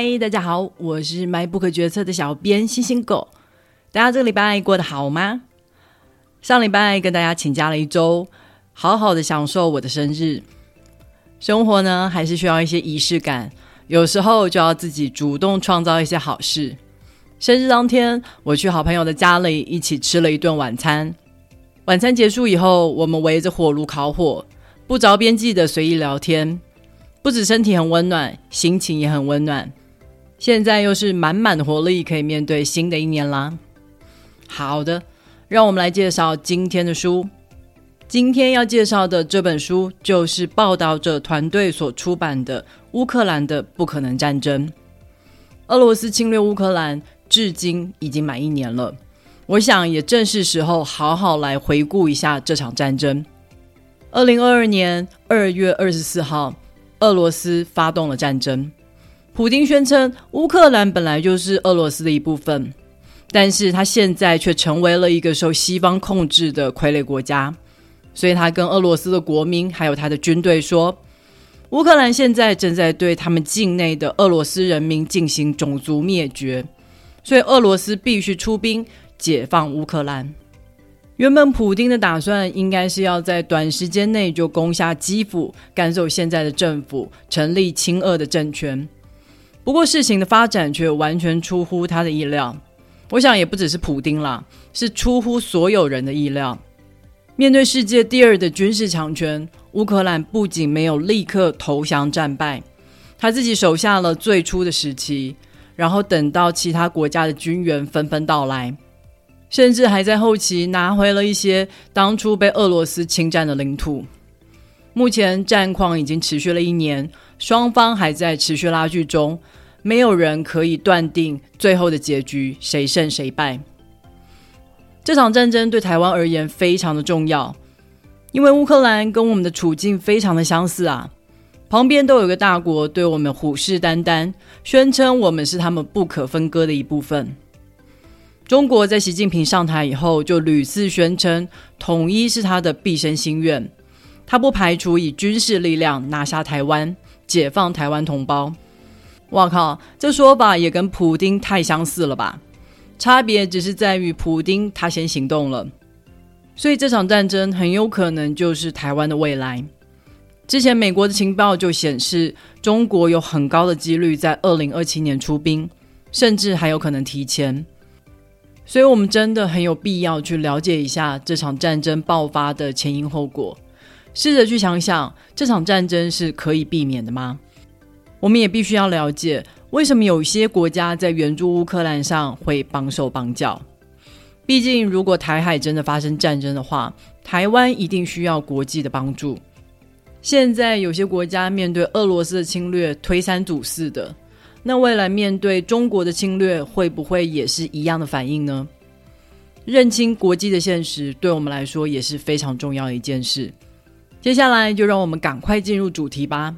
嗨，大家好，我是买不可决策的小编星星狗。大家这个礼拜过得好吗？上礼拜跟大家请假了一周，好好的享受我的生日。生活呢，还是需要一些仪式感，有时候就要自己主动创造一些好事。生日当天，我去好朋友的家里一起吃了一顿晚餐。晚餐结束以后，我们围着火炉烤火，不着边际的随意聊天。不止身体很温暖，心情也很温暖。现在又是满满的活力，可以面对新的一年啦。好的，让我们来介绍今天的书。今天要介绍的这本书，就是报道者团队所出版的《乌克兰的不可能战争》。俄罗斯侵略乌克兰，至今已经满一年了。我想，也正是时候好好来回顾一下这场战争。二零二二年二月二十四号。俄罗斯发动了战争，普京宣称乌克兰本来就是俄罗斯的一部分，但是他现在却成为了一个受西方控制的傀儡国家，所以他跟俄罗斯的国民还有他的军队说，乌克兰现在正在对他们境内的俄罗斯人民进行种族灭绝，所以俄罗斯必须出兵解放乌克兰。原本普丁的打算应该是要在短时间内就攻下基辅，赶走现在的政府，成立亲俄的政权。不过事情的发展却完全出乎他的意料。我想也不只是普丁啦，是出乎所有人的意料。面对世界第二的军事强权，乌克兰不仅没有立刻投降战败，他自己守下了最初的时期，然后等到其他国家的军援纷纷到来。甚至还在后期拿回了一些当初被俄罗斯侵占的领土。目前战况已经持续了一年，双方还在持续拉锯中，没有人可以断定最后的结局谁胜谁败。这场战争对台湾而言非常的重要，因为乌克兰跟我们的处境非常的相似啊，旁边都有个大国对我们虎视眈眈，宣称我们是他们不可分割的一部分。中国在习近平上台以后，就屡次宣称统一是他的毕生心愿，他不排除以军事力量拿下台湾，解放台湾同胞。我靠，这说法也跟普京太相似了吧？差别只是在于普京他先行动了，所以这场战争很有可能就是台湾的未来。之前美国的情报就显示，中国有很高的几率在二零二七年出兵，甚至还有可能提前。所以，我们真的很有必要去了解一下这场战争爆发的前因后果，试着去想想这场战争是可以避免的吗？我们也必须要了解，为什么有些国家在援助乌克兰上会帮手帮脚？毕竟，如果台海真的发生战争的话，台湾一定需要国际的帮助。现在有些国家面对俄罗斯的侵略，推三阻四的。那未来面对中国的侵略，会不会也是一样的反应呢？认清国际的现实，对我们来说也是非常重要的一件事。接下来就让我们赶快进入主题吧。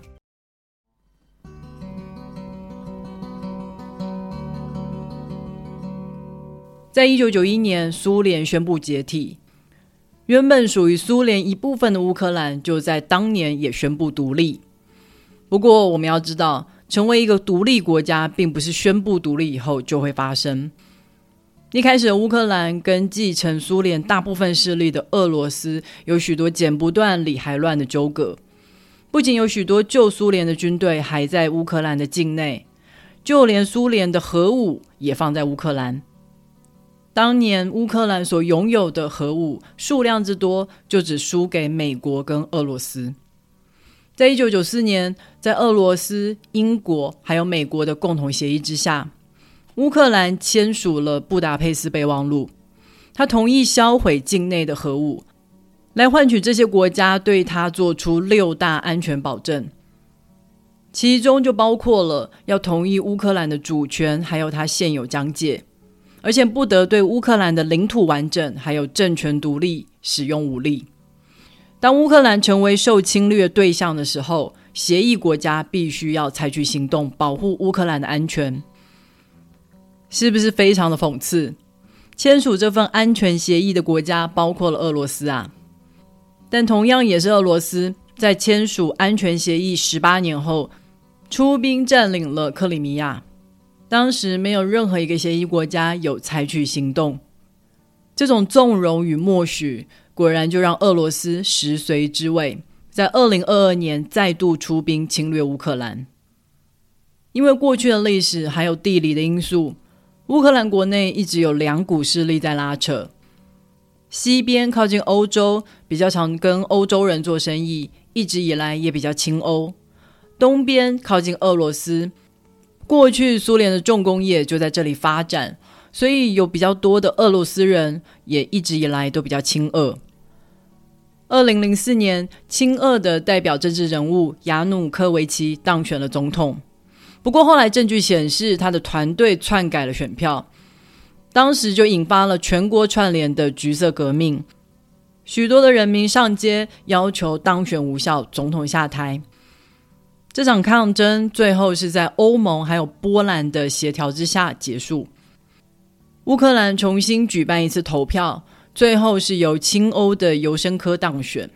在一九九一年，苏联宣布解体，原本属于苏联一部分的乌克兰，就在当年也宣布独立。不过，我们要知道。成为一个独立国家，并不是宣布独立以后就会发生。一开始，乌克兰跟继承苏联大部分势力的俄罗斯有许多剪不断、理还乱的纠葛。不仅有许多旧苏联的军队还在乌克兰的境内，就连苏联的核武也放在乌克兰。当年乌克兰所拥有的核武数量之多，就只输给美国跟俄罗斯。在一九九四年，在俄罗斯、英国还有美国的共同协议之下，乌克兰签署了布达佩斯备忘录。他同意销毁境内的核武，来换取这些国家对他做出六大安全保证，其中就包括了要同意乌克兰的主权，还有他现有疆界，而且不得对乌克兰的领土完整还有政权独立使用武力。当乌克兰成为受侵略对象的时候，协议国家必须要采取行动保护乌克兰的安全，是不是非常的讽刺？签署这份安全协议的国家包括了俄罗斯啊，但同样也是俄罗斯在签署安全协议十八年后，出兵占领了克里米亚，当时没有任何一个协议国家有采取行动。这种纵容与默许，果然就让俄罗斯食髓知味，在二零二二年再度出兵侵略乌克兰。因为过去的历史还有地理的因素，乌克兰国内一直有两股势力在拉扯。西边靠近欧洲，比较常跟欧洲人做生意，一直以来也比较亲欧；东边靠近俄罗斯，过去苏联的重工业就在这里发展。所以有比较多的俄罗斯人也一直以来都比较亲俄。二零零四年，亲俄的代表政治人物亚努科维奇当选了总统。不过后来证据显示，他的团队篡改了选票，当时就引发了全国串联的橘色革命，许多的人民上街要求当选无效，总统下台。这场抗争最后是在欧盟还有波兰的协调之下结束。乌克兰重新举办一次投票，最后是由亲欧的尤申科当选。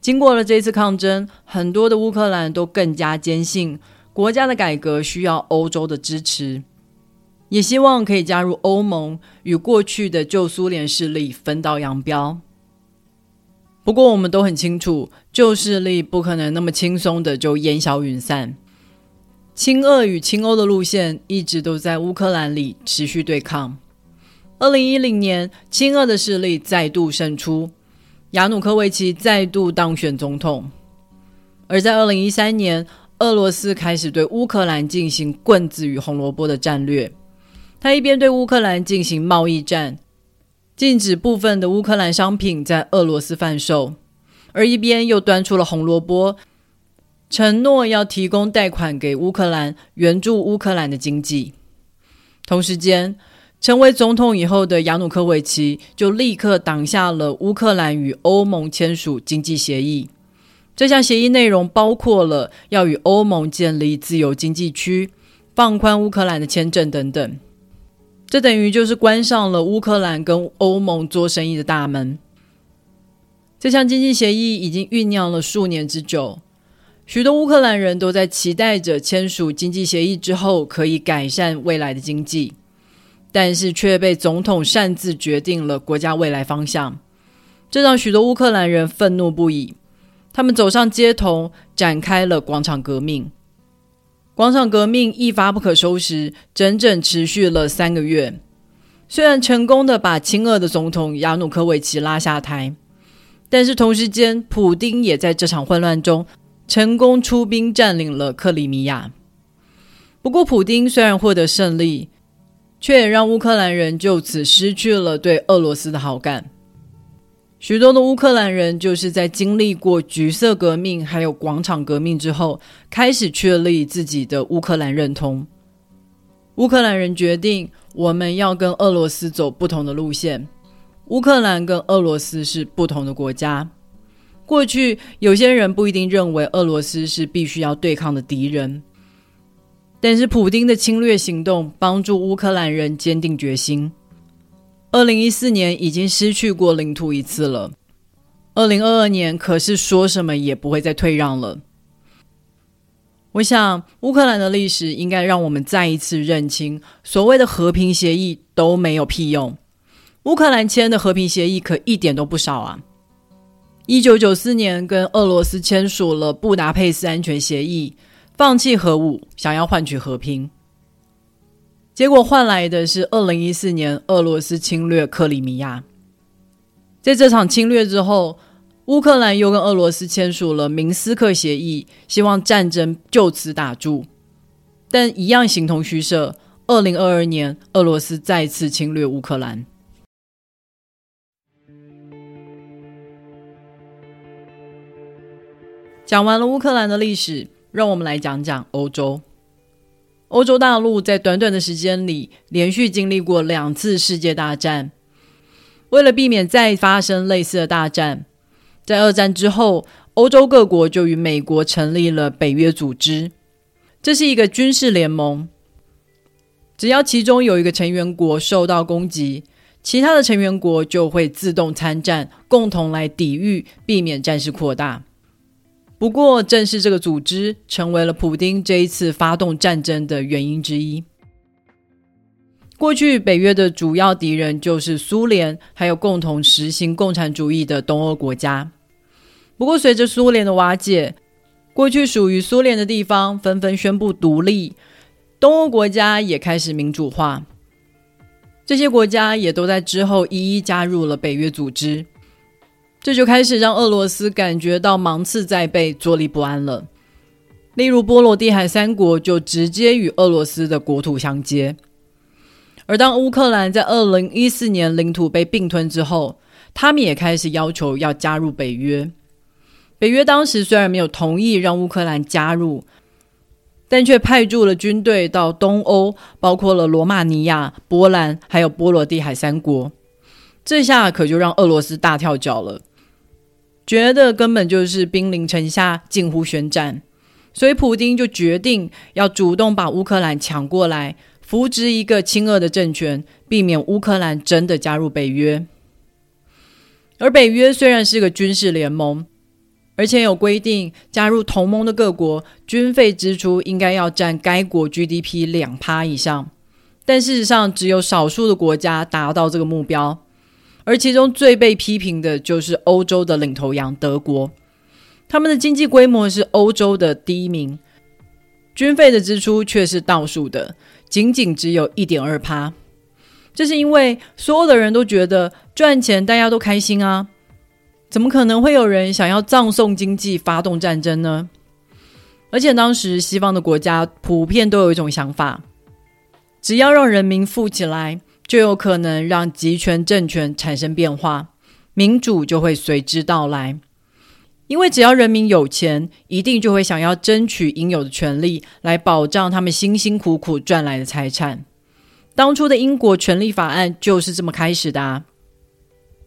经过了这次抗争，很多的乌克兰都更加坚信国家的改革需要欧洲的支持，也希望可以加入欧盟，与过去的旧苏联势力分道扬镳。不过，我们都很清楚，旧势力不可能那么轻松的就烟消云散。亲俄与亲欧的路线一直都在乌克兰里持续对抗。二零一零年，亲俄的势力再度胜出，亚努科维奇再度当选总统。而在二零一三年，俄罗斯开始对乌克兰进行棍子与红萝卜的战略。他一边对乌克兰进行贸易战，禁止部分的乌克兰商品在俄罗斯贩售，而一边又端出了红萝卜。承诺要提供贷款给乌克兰，援助乌克兰的经济。同时间，成为总统以后的亚努科维奇就立刻挡下了乌克兰与欧盟签署经济协议。这项协议内容包括了要与欧盟建立自由经济区、放宽乌克兰的签证等等。这等于就是关上了乌克兰跟欧盟做生意的大门。这项经济协议已经酝酿了数年之久。许多乌克兰人都在期待着签署经济协议之后可以改善未来的经济，但是却被总统擅自决定了国家未来方向，这让许多乌克兰人愤怒不已。他们走上街头，展开了广场革命。广场革命一发不可收拾，整整持续了三个月。虽然成功的把亲俄的总统亚努科维奇拉下台，但是同时间，普丁也在这场混乱中。成功出兵占领了克里米亚。不过，普丁虽然获得胜利，却也让乌克兰人就此失去了对俄罗斯的好感。许多的乌克兰人就是在经历过橘色革命还有广场革命之后，开始确立自己的乌克兰认同。乌克兰人决定，我们要跟俄罗斯走不同的路线。乌克兰跟俄罗斯是不同的国家。过去有些人不一定认为俄罗斯是必须要对抗的敌人，但是普京的侵略行动帮助乌克兰人坚定决心。二零一四年已经失去过领土一次了，二零二二年可是说什么也不会再退让了。我想乌克兰的历史应该让我们再一次认清，所谓的和平协议都没有屁用。乌克兰签的和平协议可一点都不少啊。一九九四年，跟俄罗斯签署了布达佩斯安全协议，放弃核武，想要换取和平。结果换来的是二零一四年俄罗斯侵略克里米亚。在这场侵略之后，乌克兰又跟俄罗斯签署了明斯克协议，希望战争就此打住。但一样形同虚设。二零二二年，俄罗斯再次侵略乌克兰。讲完了乌克兰的历史，让我们来讲讲欧洲。欧洲大陆在短短的时间里，连续经历过两次世界大战。为了避免再发生类似的大战，在二战之后，欧洲各国就与美国成立了北约组织。这是一个军事联盟，只要其中有一个成员国受到攻击，其他的成员国就会自动参战，共同来抵御，避免战事扩大。不过，正是这个组织成为了普丁这一次发动战争的原因之一。过去，北约的主要敌人就是苏联，还有共同实行共产主义的东欧国家。不过，随着苏联的瓦解，过去属于苏联的地方纷纷宣布独立，东欧国家也开始民主化。这些国家也都在之后一一加入了北约组织，这就开始让俄罗斯感觉到芒刺在背、坐立不安了。例如，波罗的海三国就直接与俄罗斯的国土相接。而当乌克兰在二零一四年领土被并吞之后，他们也开始要求要加入北约。北约当时虽然没有同意让乌克兰加入，但却派驻了军队到东欧，包括了罗马尼亚、波兰还有波罗的海三国。这下可就让俄罗斯大跳脚了，觉得根本就是兵临城下，近乎宣战。所以普京就决定要主动把乌克兰抢过来。扶植一个亲俄的政权，避免乌克兰真的加入北约。而北约虽然是个军事联盟，而且有规定，加入同盟的各国军费支出应该要占该国 GDP 两趴以上，但事实上只有少数的国家达到这个目标。而其中最被批评的就是欧洲的领头羊德国，他们的经济规模是欧洲的第一名，军费的支出却是倒数的。仅仅只有一点二趴，这是因为所有的人都觉得赚钱，大家都开心啊，怎么可能会有人想要葬送经济、发动战争呢？而且当时西方的国家普遍都有一种想法：只要让人民富起来，就有可能让集权政权产生变化，民主就会随之到来。因为只要人民有钱，一定就会想要争取应有的权利，来保障他们辛辛苦苦赚来的财产。当初的英国权利法案就是这么开始的啊！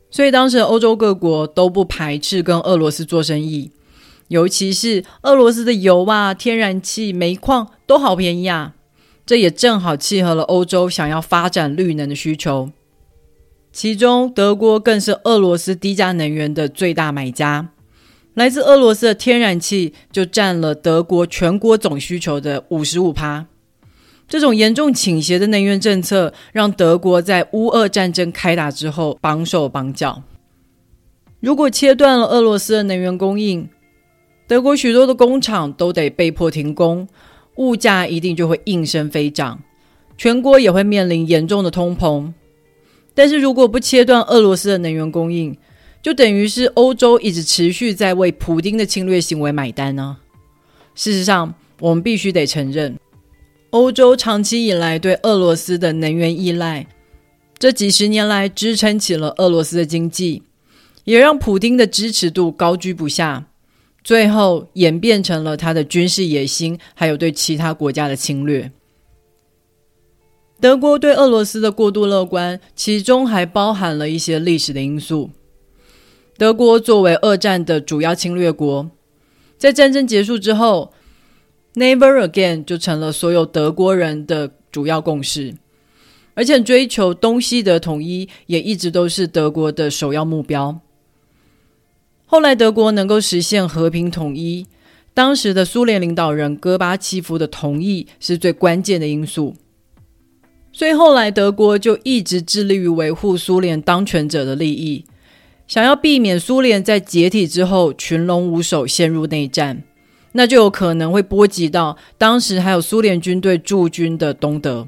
所以当时欧洲各国都不排斥跟俄罗斯做生意，尤其是俄罗斯的油啊、天然气、煤矿都好便宜啊！这也正好契合了欧洲想要发展绿能的需求。其中，德国更是俄罗斯低价能源的最大买家。来自俄罗斯的天然气就占了德国全国总需求的五十五趴。这种严重倾斜的能源政策，让德国在乌俄战争开打之后绑手绑脚。如果切断了俄罗斯的能源供应，德国许多的工厂都得被迫停工，物价一定就会应声飞涨，全国也会面临严重的通膨。但是如果不切断俄罗斯的能源供应，就等于是欧洲一直持续在为普丁的侵略行为买单呢。事实上，我们必须得承认，欧洲长期以来对俄罗斯的能源依赖，这几十年来支撑起了俄罗斯的经济，也让普丁的支持度高居不下，最后演变成了他的军事野心，还有对其他国家的侵略。德国对俄罗斯的过度乐观，其中还包含了一些历史的因素。德国作为二战的主要侵略国，在战争结束之后，“Never Again” 就成了所有德国人的主要共识，而且追求东西德统一也一直都是德国的首要目标。后来德国能够实现和平统一，当时的苏联领导人戈巴契夫的同意是最关键的因素，所以后来德国就一直致力于维护苏联当权者的利益。想要避免苏联在解体之后群龙无首陷入内战，那就有可能会波及到当时还有苏联军队驻军的东德。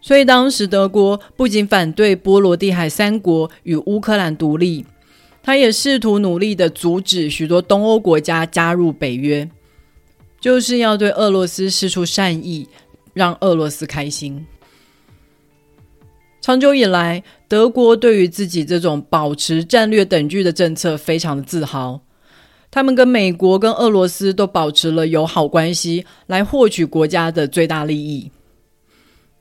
所以当时德国不仅反对波罗的海三国与乌克兰独立，他也试图努力的阻止许多东欧国家加入北约，就是要对俄罗斯施出善意，让俄罗斯开心。长久以来，德国对于自己这种保持战略等距的政策非常的自豪。他们跟美国、跟俄罗斯都保持了友好关系，来获取国家的最大利益。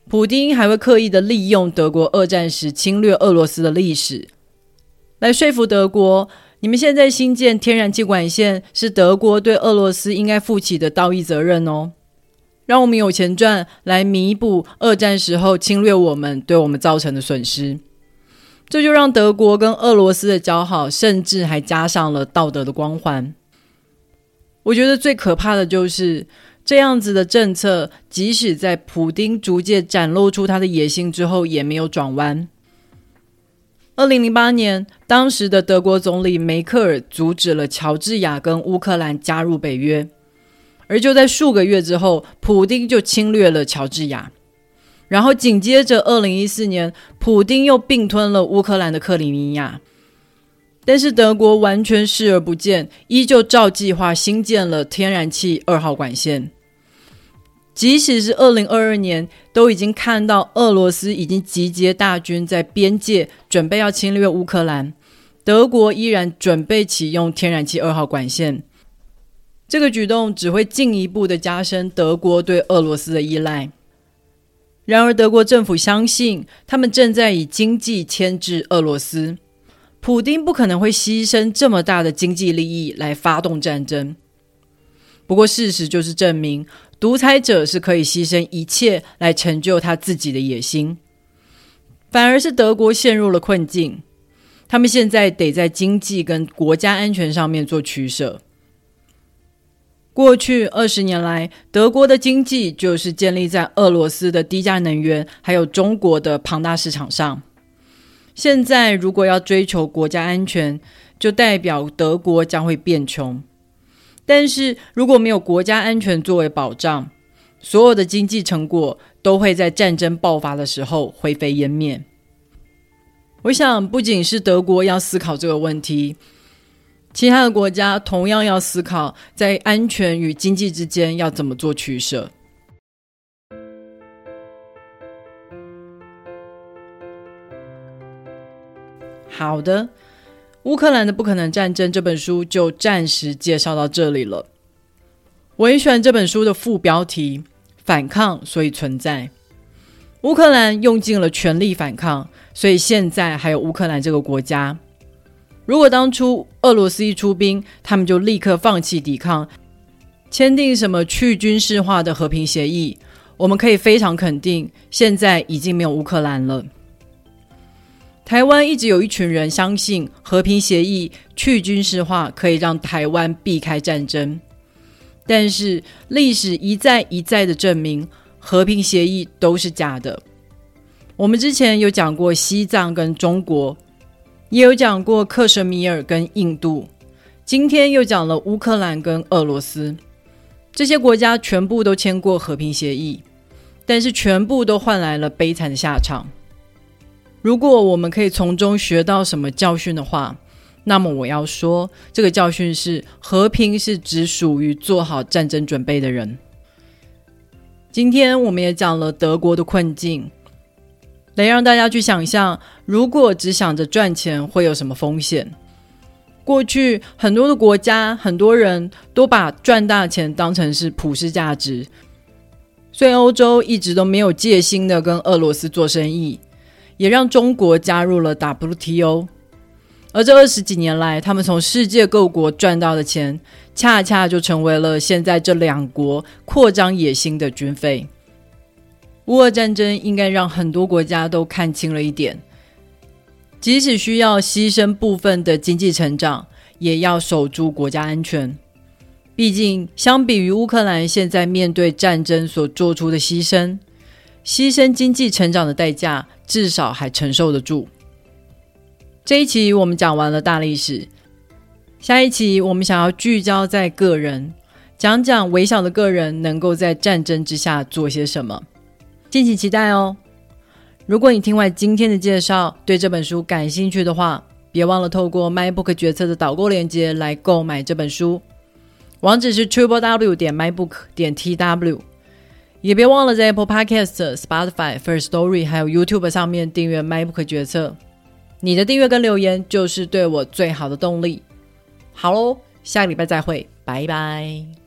普京还会刻意的利用德国二战时侵略俄罗斯的历史，来说服德国：你们现在新建天然气管线是德国对俄罗斯应该负起的道义责任哦。让我们有钱赚，来弥补二战时候侵略我们对我们造成的损失。这就让德国跟俄罗斯的交好，甚至还加上了道德的光环。我觉得最可怕的就是这样子的政策，即使在普丁逐渐展露出他的野心之后，也没有转弯。二零零八年，当时的德国总理梅克尔阻止了乔治亚跟乌克兰加入北约，而就在数个月之后，普丁就侵略了乔治亚，然后紧接着二零一四年，普丁又并吞了乌克兰的克里米亚，但是德国完全视而不见，依旧照计划新建了天然气二号管线。即使是二零二二年，都已经看到俄罗斯已经集结大军在边界，准备要侵略乌克兰。德国依然准备启用天然气二号管线，这个举动只会进一步的加深德国对俄罗斯的依赖。然而，德国政府相信，他们正在以经济牵制俄罗斯，普丁不可能会牺牲这么大的经济利益来发动战争。不过，事实就是证明。独裁者是可以牺牲一切来成就他自己的野心，反而是德国陷入了困境。他们现在得在经济跟国家安全上面做取舍。过去二十年来，德国的经济就是建立在俄罗斯的低价能源，还有中国的庞大市场上。现在如果要追求国家安全，就代表德国将会变穷。但是如果没有国家安全作为保障，所有的经济成果都会在战争爆发的时候灰飞烟灭。我想，不仅是德国要思考这个问题，其他的国家同样要思考在安全与经济之间要怎么做取舍。好的。乌克兰的不可能战争这本书就暂时介绍到这里了。我很喜欢这本书的副标题“反抗，所以存在”。乌克兰用尽了全力反抗，所以现在还有乌克兰这个国家。如果当初俄罗斯一出兵，他们就立刻放弃抵抗，签订什么去军事化的和平协议，我们可以非常肯定，现在已经没有乌克兰了。台湾一直有一群人相信和平协议、去军事化可以让台湾避开战争，但是历史一再一再的证明，和平协议都是假的。我们之前有讲过西藏跟中国，也有讲过克什米尔跟印度，今天又讲了乌克兰跟俄罗斯，这些国家全部都签过和平协议，但是全部都换来了悲惨的下场。如果我们可以从中学到什么教训的话，那么我要说，这个教训是：和平是只属于做好战争准备的人。今天我们也讲了德国的困境，来让大家去想象，如果只想着赚钱，会有什么风险？过去很多的国家，很多人都把赚大钱当成是普世价值，所以欧洲一直都没有戒心的跟俄罗斯做生意。也让中国加入了 WTO，而这二十几年来，他们从世界各国赚到的钱，恰恰就成为了现在这两国扩张野心的军费。乌俄战争应该让很多国家都看清了一点：即使需要牺牲部分的经济成长，也要守住国家安全。毕竟，相比于乌克兰现在面对战争所做出的牺牲。牺牲经济成长的代价，至少还承受得住。这一期我们讲完了大历史，下一期我们想要聚焦在个人，讲讲微小的个人能够在战争之下做些什么，敬请期待哦。如果你听完今天的介绍，对这本书感兴趣的话，别忘了透过 MyBook 决策的导购链接来购买这本书，网址是 triple w 点 mybook 点 tw。也别忘了在 Apple Podcast、Spotify、First Story 还有 YouTube 上面订阅《MacBook 决策》。你的订阅跟留言就是对我最好的动力。好喽，下个礼拜再会，拜拜。